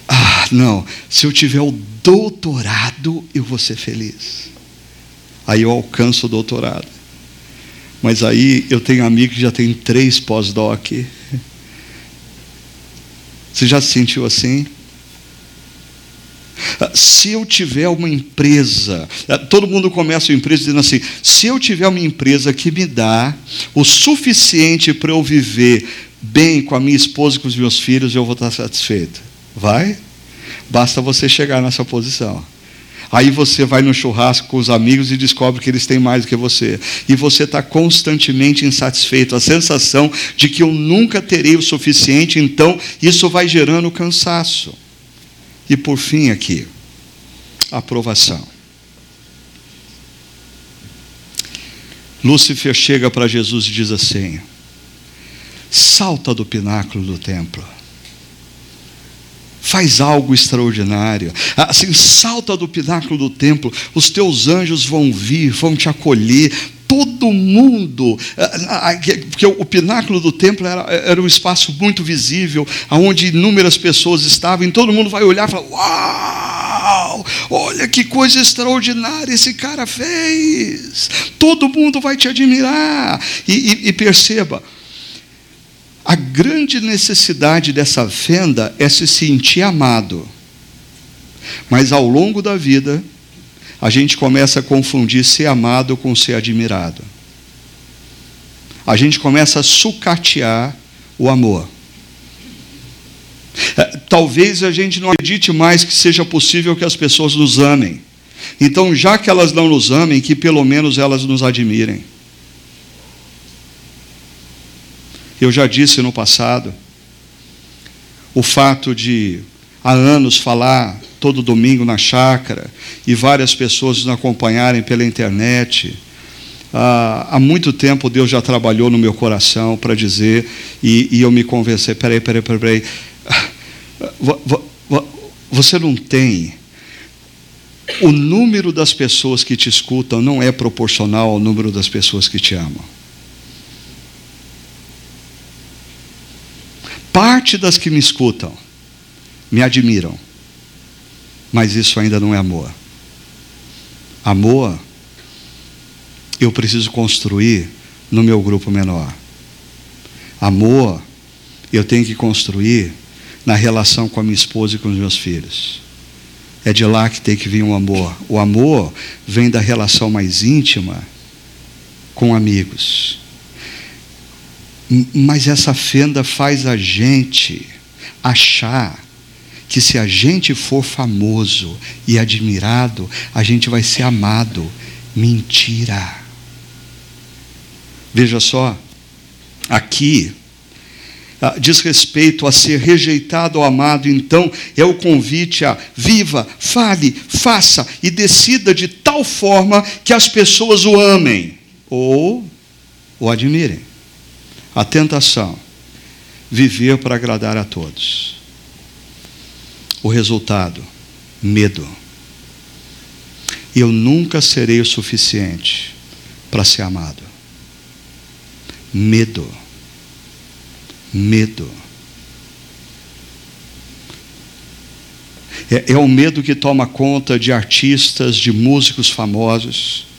Ah, não, se eu tiver o doutorado, eu vou ser feliz. Aí eu alcanço o doutorado. Mas aí eu tenho amigos que já tem três pós-doc. Você já se sentiu assim? Se eu tiver uma empresa, todo mundo começa uma empresa dizendo assim: se eu tiver uma empresa que me dá o suficiente para eu viver bem com a minha esposa e com os meus filhos, eu vou estar satisfeito. Vai? Basta você chegar nessa posição. Aí você vai no churrasco com os amigos e descobre que eles têm mais do que você. E você está constantemente insatisfeito. A sensação de que eu nunca terei o suficiente, então isso vai gerando cansaço. E por fim, aqui, aprovação. Lúcifer chega para Jesus e diz assim: salta do pináculo do templo faz algo extraordinário. Assim, salta do pináculo do templo, os teus anjos vão vir, vão te acolher, todo mundo, porque o pináculo do templo era, era um espaço muito visível, onde inúmeras pessoas estavam, e todo mundo vai olhar e falar: Uau, olha que coisa extraordinária esse cara fez, todo mundo vai te admirar, e, e, e perceba, a grande necessidade dessa venda é se sentir amado. Mas ao longo da vida, a gente começa a confundir ser amado com ser admirado. A gente começa a sucatear o amor. É, talvez a gente não acredite mais que seja possível que as pessoas nos amem. Então, já que elas não nos amem, que pelo menos elas nos admirem. Eu já disse no passado, o fato de há anos falar todo domingo na chácara e várias pessoas nos acompanharem pela internet. Ah, há muito tempo Deus já trabalhou no meu coração para dizer, e, e, eu me convenci: peraí, peraí, peraí, você não tem. O número das pessoas que te escutam não é proporcional ao número das pessoas que te amam. Parte das que me escutam me admiram, mas isso ainda não é amor. Amor, eu preciso construir no meu grupo menor. Amor, eu tenho que construir na relação com a minha esposa e com os meus filhos. É de lá que tem que vir o amor. O amor vem da relação mais íntima com amigos. Mas essa fenda faz a gente achar que se a gente for famoso e admirado, a gente vai ser amado. Mentira. Veja só, aqui ah, diz respeito a ser rejeitado ou amado, então é o convite a viva, fale, faça e decida de tal forma que as pessoas o amem ou o admirem. A tentação, viver para agradar a todos. O resultado, medo. Eu nunca serei o suficiente para ser amado. Medo. Medo. É, é o medo que toma conta de artistas, de músicos famosos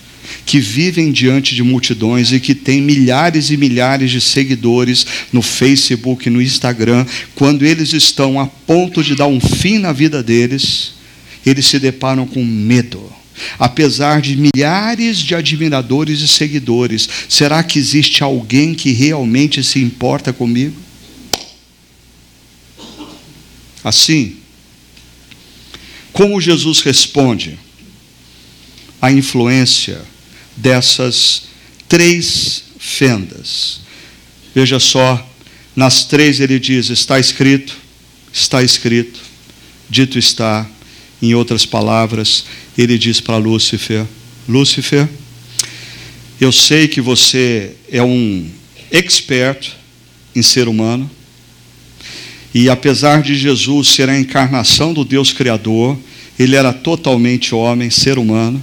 que vivem diante de multidões e que têm milhares e milhares de seguidores no Facebook, no Instagram, quando eles estão a ponto de dar um fim na vida deles, eles se deparam com medo. Apesar de milhares de admiradores e seguidores, será que existe alguém que realmente se importa comigo? Assim, como Jesus responde à influência dessas três fendas. Veja só, nas três ele diz: está escrito, está escrito, dito está. Em outras palavras, ele diz para Lúcifer: Lúcifer, eu sei que você é um expert em ser humano, e apesar de Jesus ser a encarnação do Deus Criador, ele era totalmente homem, ser humano.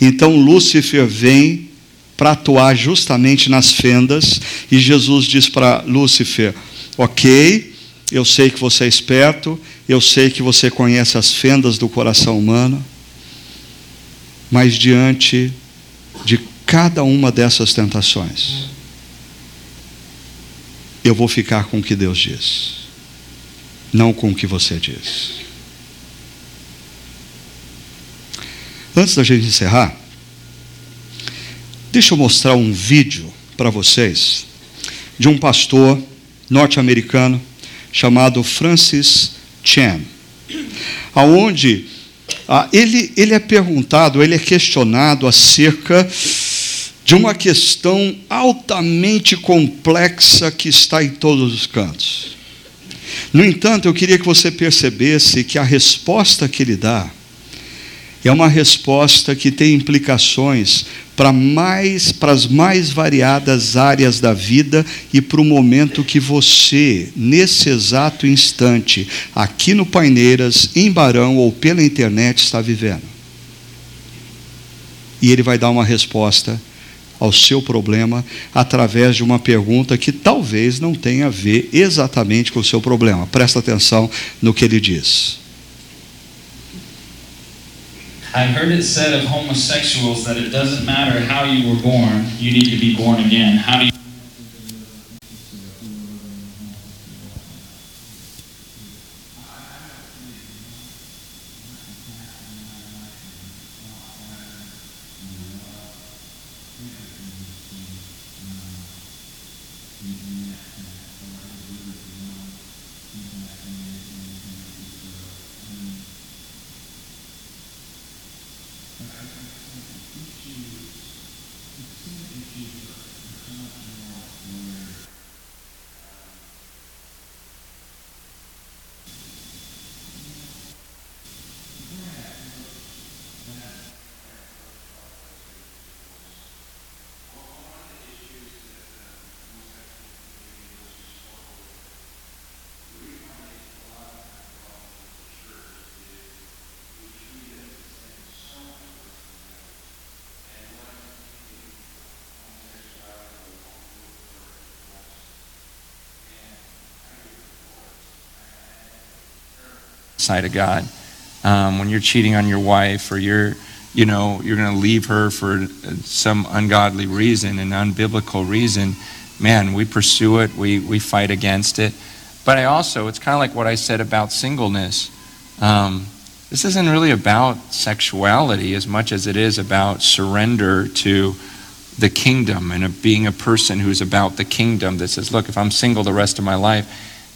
Então Lúcifer vem para atuar justamente nas fendas, e Jesus diz para Lúcifer: Ok, eu sei que você é esperto, eu sei que você conhece as fendas do coração humano, mas diante de cada uma dessas tentações, eu vou ficar com o que Deus diz, não com o que você diz. Antes da gente encerrar, deixa eu mostrar um vídeo para vocês de um pastor norte-americano chamado Francis Chan, aonde ah, ele, ele é perguntado, ele é questionado acerca de uma questão altamente complexa que está em todos os cantos. No entanto, eu queria que você percebesse que a resposta que ele dá é uma resposta que tem implicações para mais para as mais variadas áreas da vida e para o momento que você, nesse exato instante, aqui no Paineiras, em Barão ou pela internet está vivendo. E ele vai dar uma resposta ao seu problema através de uma pergunta que talvez não tenha a ver exatamente com o seu problema. Presta atenção no que ele diz. I heard it said of homosexuals that it doesn't matter how you were born, you need to be born again. How do you side of God. Um, when you're cheating on your wife or you're, you know, you're going to leave her for some ungodly reason, an unbiblical reason, man, we pursue it, we, we fight against it. But I also, it's kind of like what I said about singleness. Um, this isn't really about sexuality as much as it is about surrender to the kingdom and being a person who's about the kingdom that says, look, if I'm single the rest of my life,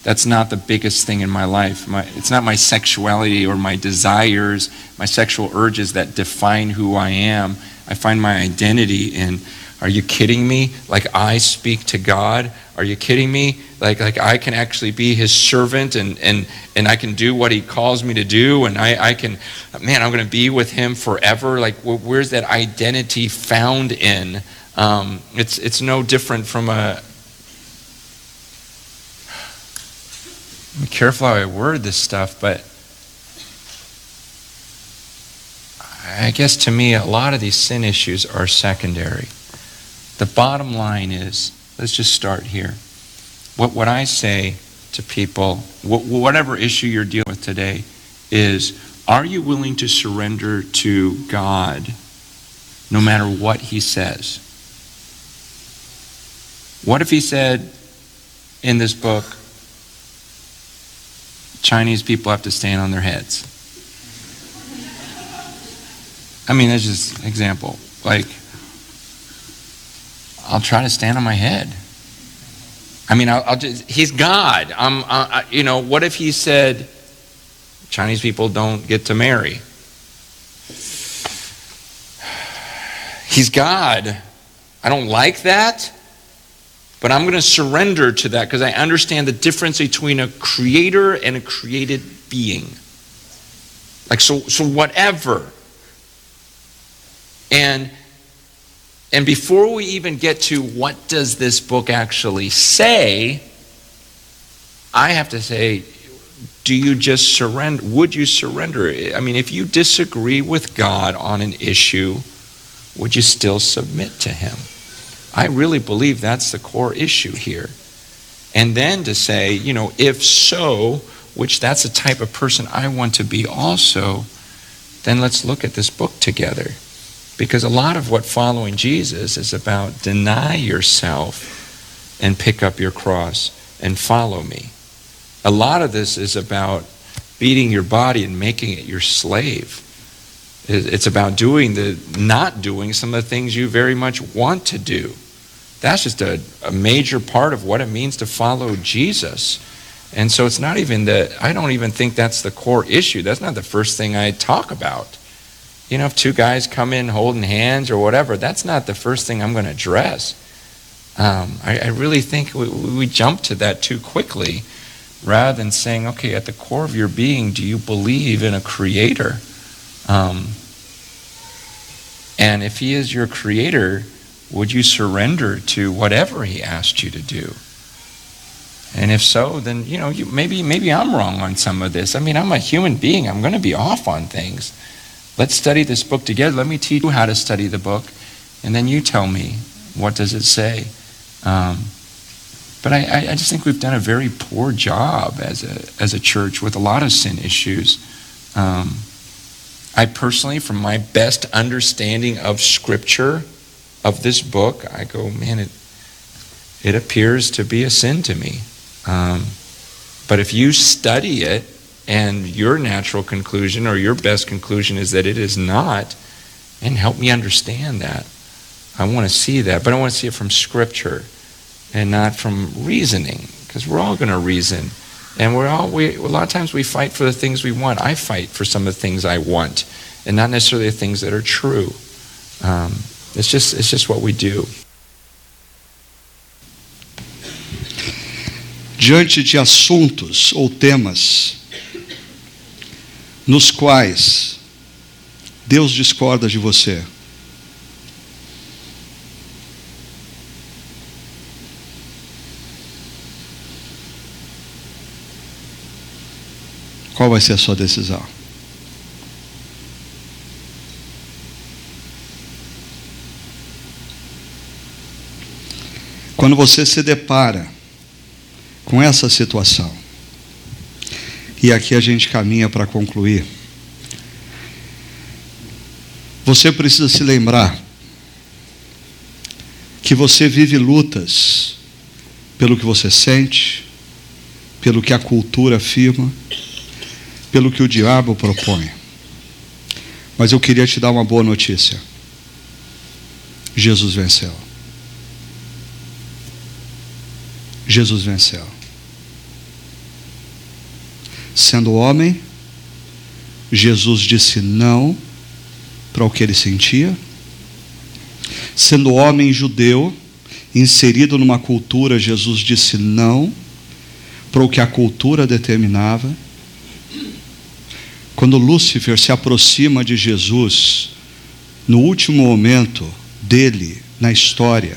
that's not the biggest thing in my life. My, it's not my sexuality or my desires, my sexual urges that define who I am. I find my identity in. Are you kidding me? Like I speak to God? Are you kidding me? Like like I can actually be His servant and and and I can do what He calls me to do and I I can, man, I'm going to be with Him forever. Like where's that identity found in? Um, it's it's no different from a careful how I word this stuff, but I guess to me, a lot of these sin issues are secondary. The bottom line is let's just start here. What, what I say to people, wh- whatever issue you're dealing with today, is are you willing to surrender to God no matter what He says? What if He said in this book, Chinese people have to stand on their heads. I mean, that's just an example. Like, I'll try to stand on my head. I mean, I'll, I'll just, he's God. I'm, I, you know, what if he said, Chinese people don't get to marry? He's God. I don't like that. But I'm going to surrender to that because I understand the difference between a creator and a created being. Like so so whatever. And and before we even get to what does this book actually say, I have to say do you just surrender? Would you surrender? I mean, if you disagree with God on an issue, would you still submit to Him? I really believe that's the core issue here. And then to say, you know, if so, which that's the type of person I want to be also, then let's look at this book together. Because a lot of what following Jesus is about deny yourself and pick up your cross and follow me. A lot of this is about beating your body and making it your slave. It's about doing the not doing some of the things you very much want to do. That's just a, a major part of what it means to follow Jesus. And so it's not even the, I don't even think that's the core issue. That's not the first thing I talk about. You know, if two guys come in holding hands or whatever, that's not the first thing I'm going to address. Um, I, I, really think we, we jump to that too quickly rather than saying, okay, at the core of your being, do you believe in a creator? Um, and if he is your creator, would you surrender to whatever he asked you to do? And if so, then you know, you, maybe maybe I'm wrong on some of this. I mean, I'm a human being. I'm going to be off on things. Let's study this book together. Let me teach you how to study the book, and then you tell me what does it say. Um, but I, I just think we've done a very poor job as a as a church with a lot of sin issues. Um, I personally, from my best understanding of Scripture, of this book, I go, man, it it appears to be a sin to me. Um, but if you study it and your natural conclusion or your best conclusion is that it is not, and help me understand that. I want to see that, but I want to see it from Scripture and not from reasoning, because we're all going to reason. And we're all, we, a lot of times we fight for the things we want. I fight for some of the things I want, and not necessarily the things that are true. Um, it's, just, it's just what we do. diante de assuntos ou temas nos quais Deus discorda de você. Qual vai ser a sua decisão? Quando você se depara com essa situação. E aqui a gente caminha para concluir. Você precisa se lembrar que você vive lutas pelo que você sente, pelo que a cultura afirma, pelo que o diabo propõe. Mas eu queria te dar uma boa notícia. Jesus venceu. Jesus venceu. Sendo homem, Jesus disse não para o que ele sentia. Sendo homem judeu, inserido numa cultura, Jesus disse não para o que a cultura determinava. Quando Lúcifer se aproxima de Jesus, no último momento dele na história,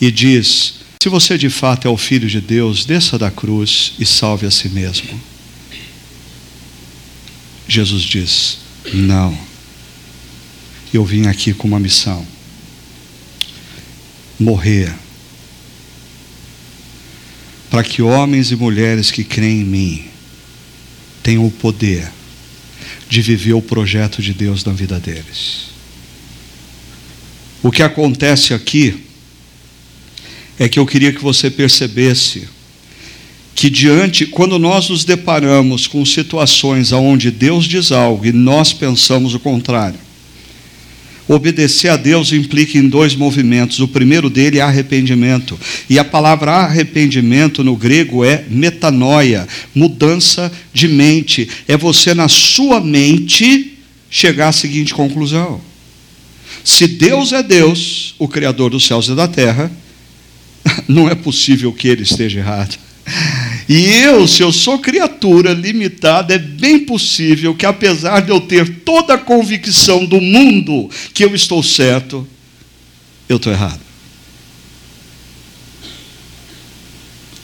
e diz: Se você de fato é o filho de Deus, desça da cruz e salve a si mesmo. Jesus diz: Não. Eu vim aqui com uma missão: morrer. Para que homens e mulheres que creem em mim tenham o poder de viver o projeto de Deus na vida deles. O que acontece aqui é que eu queria que você percebesse que diante, quando nós nos deparamos com situações onde Deus diz algo e nós pensamos o contrário, obedecer a Deus implica em dois movimentos. O primeiro dele é arrependimento. E a palavra arrependimento no grego é metanoia, mudança de mente. É você na sua mente chegar à seguinte conclusão: se Deus é Deus, o criador dos céus e da terra, não é possível que ele esteja errado. E eu, se eu sou criatura limitada, é bem possível que, apesar de eu ter toda a convicção do mundo que eu estou certo, eu estou errado.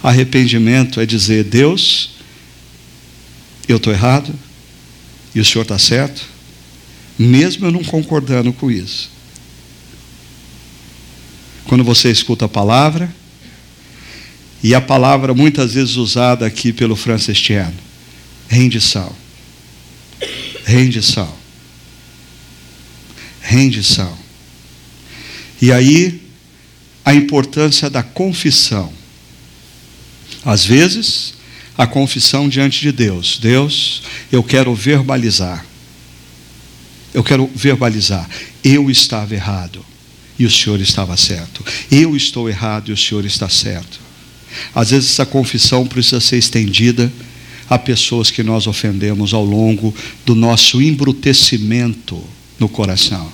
Arrependimento é dizer: Deus, eu estou errado e o senhor está certo, mesmo eu não concordando com isso. Quando você escuta a palavra, e a palavra muitas vezes usada aqui pelo Francisciano, rendição. Rendição. Rendição. E aí, a importância da confissão. Às vezes, a confissão diante de Deus. Deus, eu quero verbalizar. Eu quero verbalizar. Eu estava errado e o Senhor estava certo. Eu estou errado e o Senhor está certo. Às vezes essa confissão precisa ser estendida a pessoas que nós ofendemos ao longo do nosso embrutecimento no coração.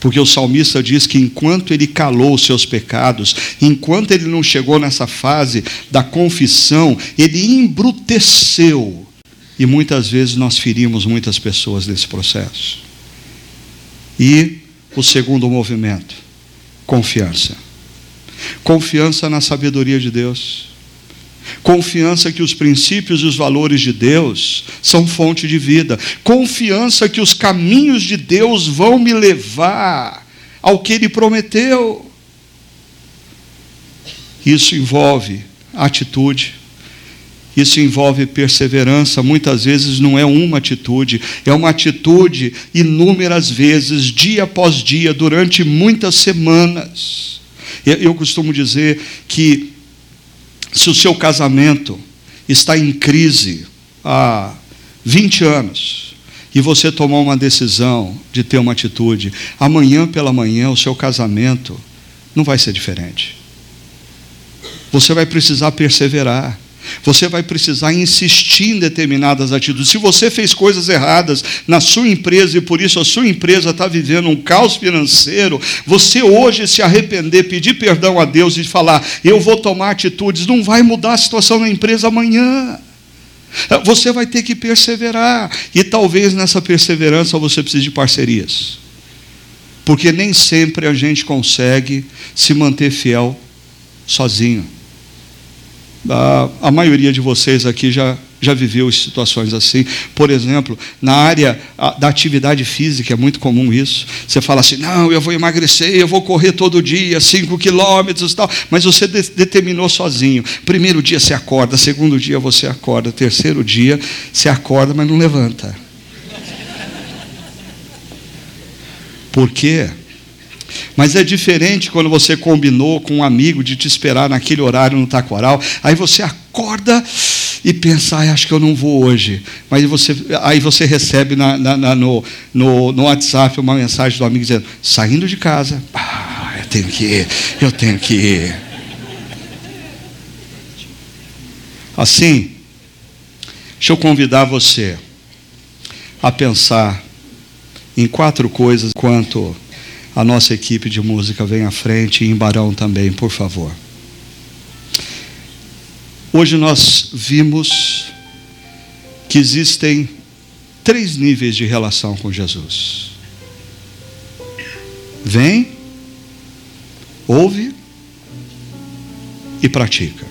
Porque o salmista diz que enquanto ele calou os seus pecados, enquanto ele não chegou nessa fase da confissão, ele embruteceu. E muitas vezes nós ferimos muitas pessoas nesse processo. E o segundo movimento, confiança. Confiança na sabedoria de Deus. Confiança que os princípios e os valores de Deus são fonte de vida. Confiança que os caminhos de Deus vão me levar ao que Ele prometeu. Isso envolve atitude, isso envolve perseverança. Muitas vezes não é uma atitude, é uma atitude inúmeras vezes, dia após dia, durante muitas semanas. Eu costumo dizer que se o seu casamento está em crise há 20 anos e você tomou uma decisão de ter uma atitude, amanhã pela manhã o seu casamento não vai ser diferente. Você vai precisar perseverar. Você vai precisar insistir em determinadas atitudes. Se você fez coisas erradas na sua empresa e por isso a sua empresa está vivendo um caos financeiro, você hoje se arrepender, pedir perdão a Deus e falar, eu vou tomar atitudes, não vai mudar a situação na empresa amanhã. Você vai ter que perseverar. E talvez nessa perseverança você precise de parcerias. Porque nem sempre a gente consegue se manter fiel sozinho. A, maioria de vocês aqui já, já viveu situações assim. Por exemplo, na área da atividade física, é muito comum isso. Você fala assim: não, eu vou emagrecer, eu vou correr todo dia, 5 quilômetros e tal. Mas você de determinou sozinho. Primeiro dia você acorda, segundo dia você acorda, terceiro dia você acorda, mas não levanta. Por quê? Mas é diferente quando você combinou com um amigo de te esperar naquele horário no taquaral. Aí você acorda e pensa, ah, acho que eu não vou hoje. Mas você, aí você recebe na, na, na, no, no, no WhatsApp uma mensagem do amigo dizendo, saindo de casa, ah, eu tenho que ir, eu tenho que ir. Assim, deixa eu convidar você a pensar em quatro coisas quanto a nossa equipe de música vem à frente e em Barão também, por favor. Hoje nós vimos que existem três níveis de relação com Jesus. Vem, ouve e pratica.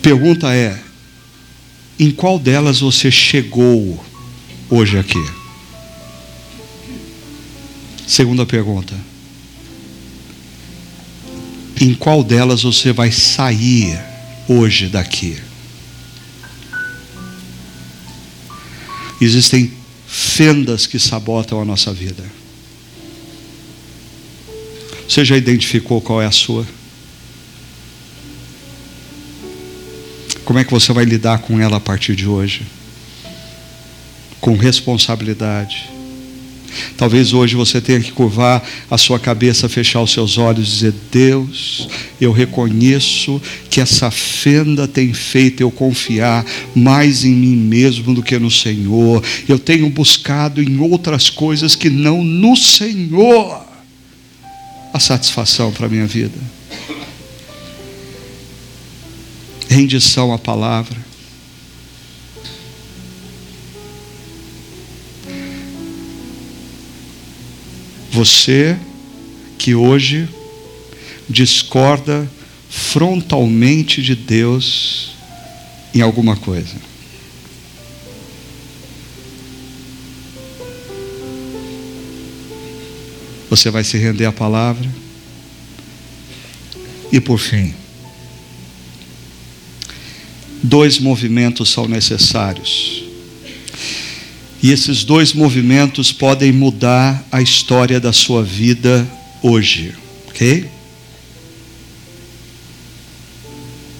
Pergunta é: em qual delas você chegou hoje aqui? Segunda pergunta. Em qual delas você vai sair hoje daqui? Existem fendas que sabotam a nossa vida. Você já identificou qual é a sua? Como é que você vai lidar com ela a partir de hoje? Com responsabilidade. Talvez hoje você tenha que curvar a sua cabeça, fechar os seus olhos e dizer: Deus, eu reconheço que essa fenda tem feito eu confiar mais em mim mesmo do que no Senhor. Eu tenho buscado em outras coisas que não no Senhor a satisfação para a minha vida. Rendição à palavra Você que hoje discorda frontalmente de Deus em alguma coisa. Você vai se render à palavra. E por fim, dois movimentos são necessários. E esses dois movimentos podem mudar a história da sua vida hoje, ok?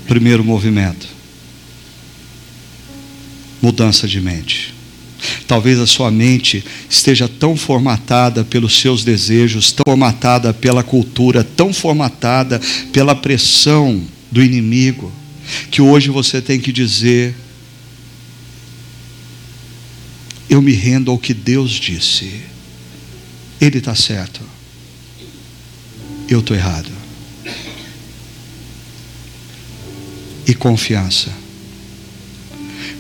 Primeiro movimento: mudança de mente. Talvez a sua mente esteja tão formatada pelos seus desejos, tão formatada pela cultura, tão formatada pela pressão do inimigo, que hoje você tem que dizer: Eu me rendo ao que Deus disse. Ele está certo. Eu estou errado. E confiança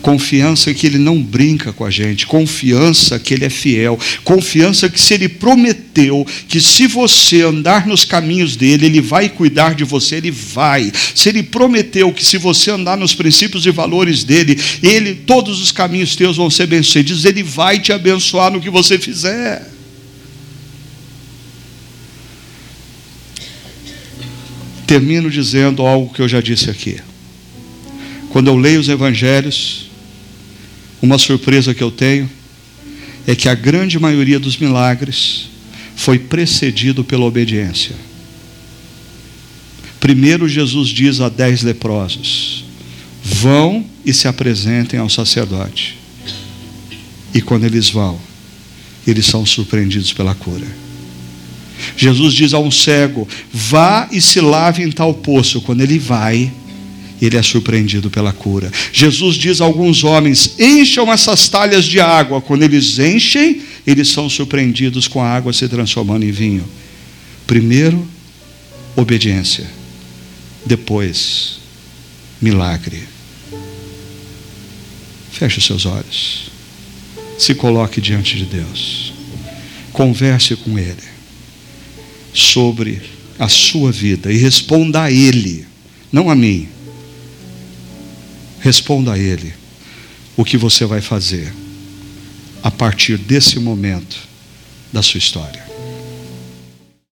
Confiança que Ele não brinca com a gente, confiança que Ele é fiel, confiança que se Ele prometeu que se você andar nos caminhos dele, Ele vai cuidar de você, Ele vai. Se Ele prometeu que se você andar nos princípios e valores dele, Ele, todos os caminhos teus vão ser bem-sucedidos, Ele vai te abençoar no que você fizer. Termino dizendo algo que eu já disse aqui. Quando eu leio os evangelhos, uma surpresa que eu tenho é que a grande maioria dos milagres foi precedido pela obediência. Primeiro, Jesus diz a dez leprosos: vão e se apresentem ao sacerdote. E quando eles vão, eles são surpreendidos pela cura. Jesus diz a um cego: vá e se lave em tal poço. Quando ele vai, ele é surpreendido pela cura. Jesus diz a alguns homens: encham essas talhas de água. Quando eles enchem, eles são surpreendidos com a água se transformando em vinho. Primeiro, obediência. Depois, milagre. Feche os seus olhos. Se coloque diante de Deus. Converse com Ele sobre a sua vida e responda a Ele, não a mim Responda a Ele o que você vai fazer a partir desse momento da sua história.